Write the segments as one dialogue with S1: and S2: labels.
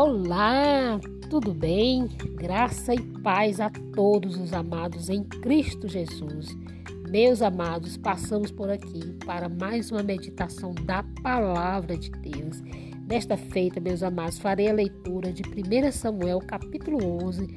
S1: Olá, tudo bem? Graça e paz a todos os amados em Cristo Jesus. Meus amados, passamos por aqui para mais uma meditação da palavra de Deus. Nesta feita, meus amados, farei a leitura de 1 Samuel, capítulo 11,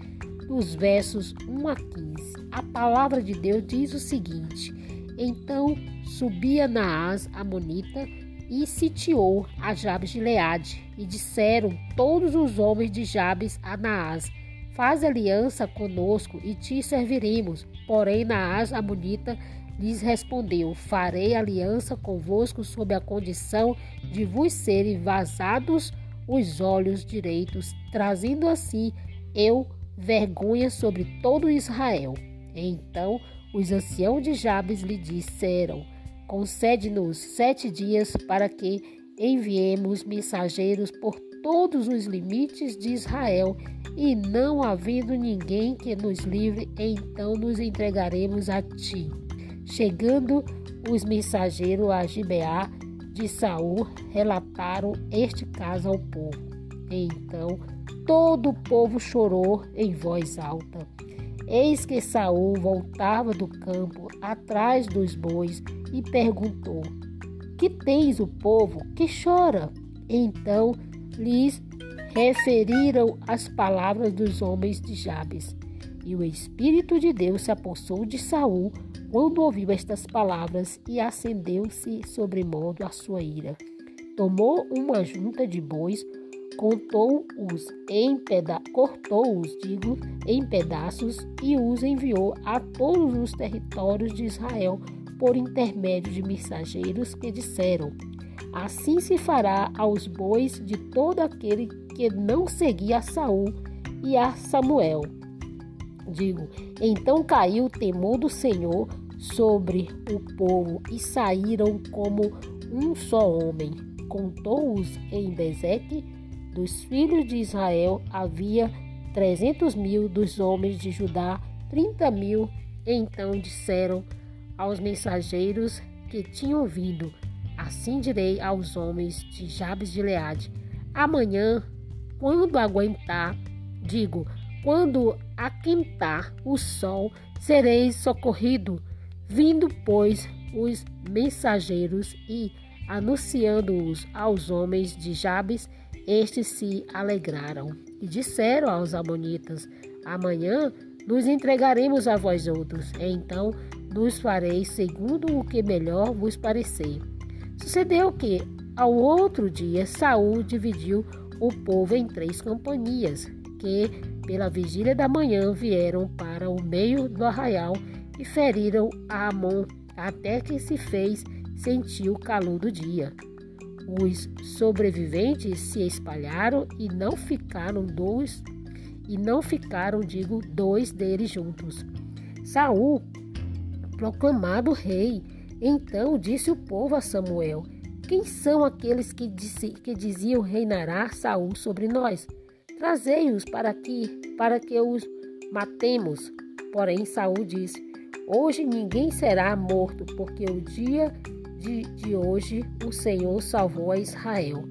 S1: dos versos 1 a 15. A palavra de Deus diz o seguinte: Então subia Naás, Amonita, e sitiou a Jabes de Leade. E disseram todos os homens de Jabes a Naás: Faz aliança conosco e te serviremos. Porém, Naás, a bonita, lhes respondeu: Farei aliança convosco sob a condição de vos serem vazados os olhos direitos, trazendo assim eu vergonha sobre todo Israel. Então os anciãos de Jabes lhe disseram: Concede-nos sete dias para que enviemos mensageiros por todos os limites de Israel, e não havendo ninguém que nos livre, então nos entregaremos a ti. Chegando os mensageiros a Gibeá de Saul, relataram este caso ao povo. Então todo o povo chorou em voz alta. Eis que Saul voltava do campo atrás dos bois e perguntou: Que tens o povo que chora? Então lhes referiram as palavras dos homens de Jabes. E o Espírito de Deus se apossou de Saul quando ouviu estas palavras e acendeu-se sobremodo a sua ira. Tomou uma junta de bois, contou-os em peda cortou-os, digo, em pedaços e os enviou a todos os territórios de Israel por intermédio de mensageiros que disseram: Assim se fará aos bois de todo aquele que não seguia a Saul e a Samuel. Digo, então caiu o temor do Senhor sobre o povo e saíram como um só homem. Contou-os em Bezeque dos filhos de Israel havia trezentos mil, dos homens de Judá trinta mil. Então disseram aos mensageiros que tinham vindo: Assim direi aos homens de Jabes de Leade: Amanhã, quando aguentar, digo, quando aquentar o sol, sereis socorrido. Vindo, pois, os mensageiros e anunciando-os aos homens de Jabes, estes se alegraram e disseram aos amonitas: Amanhã nos entregaremos a vós outros, então nos fareis segundo o que melhor vos parecer. Sucedeu que, ao outro dia, Saul dividiu o povo em três companhias, que, pela vigília da manhã, vieram para o meio do arraial e feriram a Amon, até que se fez sentir o calor do dia. Os sobreviventes se espalharam e não ficaram dois e não ficaram, digo, dois deles juntos. Saul, proclamado rei, então disse o povo a Samuel: Quem são aqueles que, disse, que diziam reinará Saul sobre nós? Trazei-os para aqui, para que os matemos. Porém, Saul disse: Hoje ninguém será morto, porque o dia de, de hoje o Senhor salvou a Israel.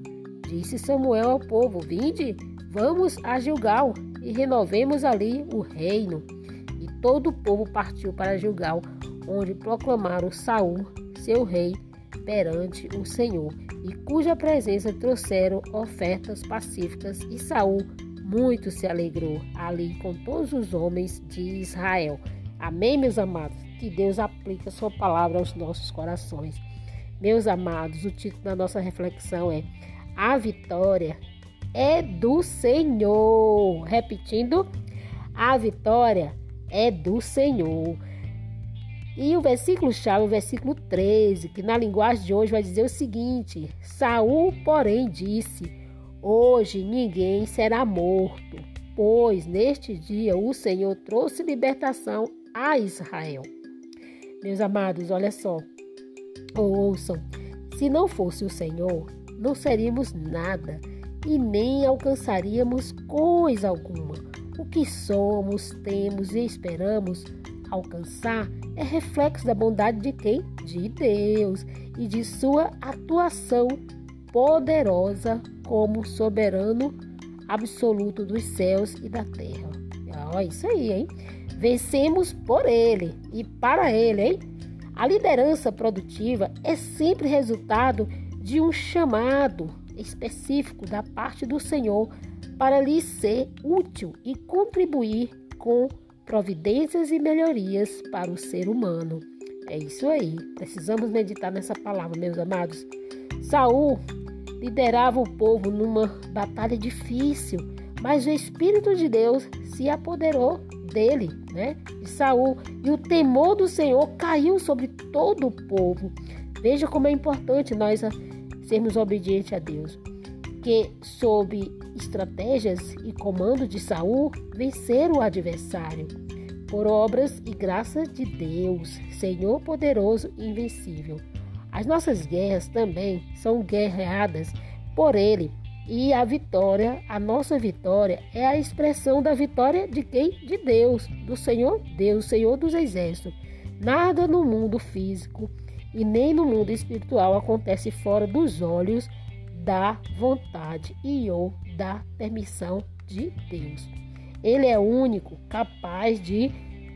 S1: Disse Samuel ao povo: Vinde, vamos a Gilgal e renovemos ali o reino. Todo o povo partiu para Gilgal, onde proclamaram Saul, seu rei, perante o Senhor, e cuja presença trouxeram ofertas pacíficas, e Saul muito se alegrou ali com todos os homens de Israel. Amém, meus amados? Que Deus aplique a sua palavra aos nossos corações. Meus amados, o título da nossa reflexão é A vitória é do Senhor. Repetindo, a vitória é do Senhor. E o versículo chave, o versículo 13, que na linguagem de hoje vai dizer o seguinte: Saul, porém, disse: Hoje ninguém será morto, pois neste dia o Senhor trouxe libertação a Israel. Meus amados, olha só, Ouçam, se não fosse o Senhor, não seríamos nada e nem alcançaríamos coisa alguma. O que somos, temos e esperamos alcançar é reflexo da bondade de quem? De Deus e de sua atuação poderosa como soberano absoluto dos céus e da terra. Olha isso aí, hein? Vencemos por ele e para ele, hein? A liderança produtiva é sempre resultado de um chamado específico da parte do Senhor para lhe ser útil e contribuir com providências e melhorias para o ser humano. É isso aí. Precisamos meditar nessa palavra, meus amados. Saul liderava o povo numa batalha difícil, mas o Espírito de Deus se apoderou dele, né? De Saul, e o temor do Senhor caiu sobre todo o povo. Veja como é importante nós sermos obedientes a Deus. Que sob estratégias e comando de Saul venceram o adversário por obras e graça de Deus, Senhor poderoso e invencível. As nossas guerras também são guerreadas por Ele, e a vitória, a nossa vitória, é a expressão da vitória de quem? De Deus, do Senhor Deus, Senhor dos Exércitos. Nada no mundo físico e nem no mundo espiritual acontece fora dos olhos da vontade e ou da permissão de Deus. Ele é único, capaz de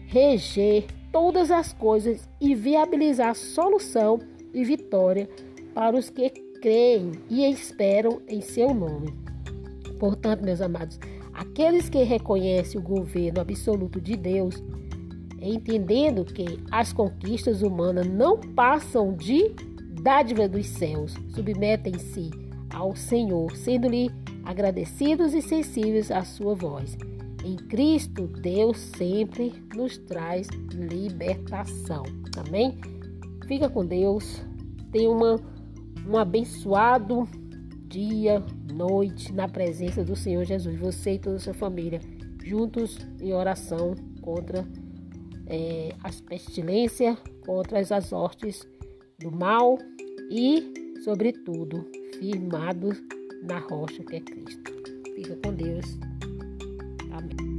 S1: reger todas as coisas e viabilizar solução e vitória para os que creem e esperam em seu nome. Portanto, meus amados, aqueles que reconhecem o governo absoluto de Deus, entendendo que as conquistas humanas não passam de dádiva dos céus, submetem-se ao Senhor, sendo-lhe agradecidos e sensíveis à sua voz. Em Cristo, Deus sempre nos traz libertação. Amém? Fica com Deus. Tenha uma, um abençoado dia, noite na presença do Senhor Jesus. Você e toda a sua família juntos em oração contra é, as pestilências, contra as hortes do mal e, sobretudo, firmados na rocha que é Cristo. Fica com Deus. Amém.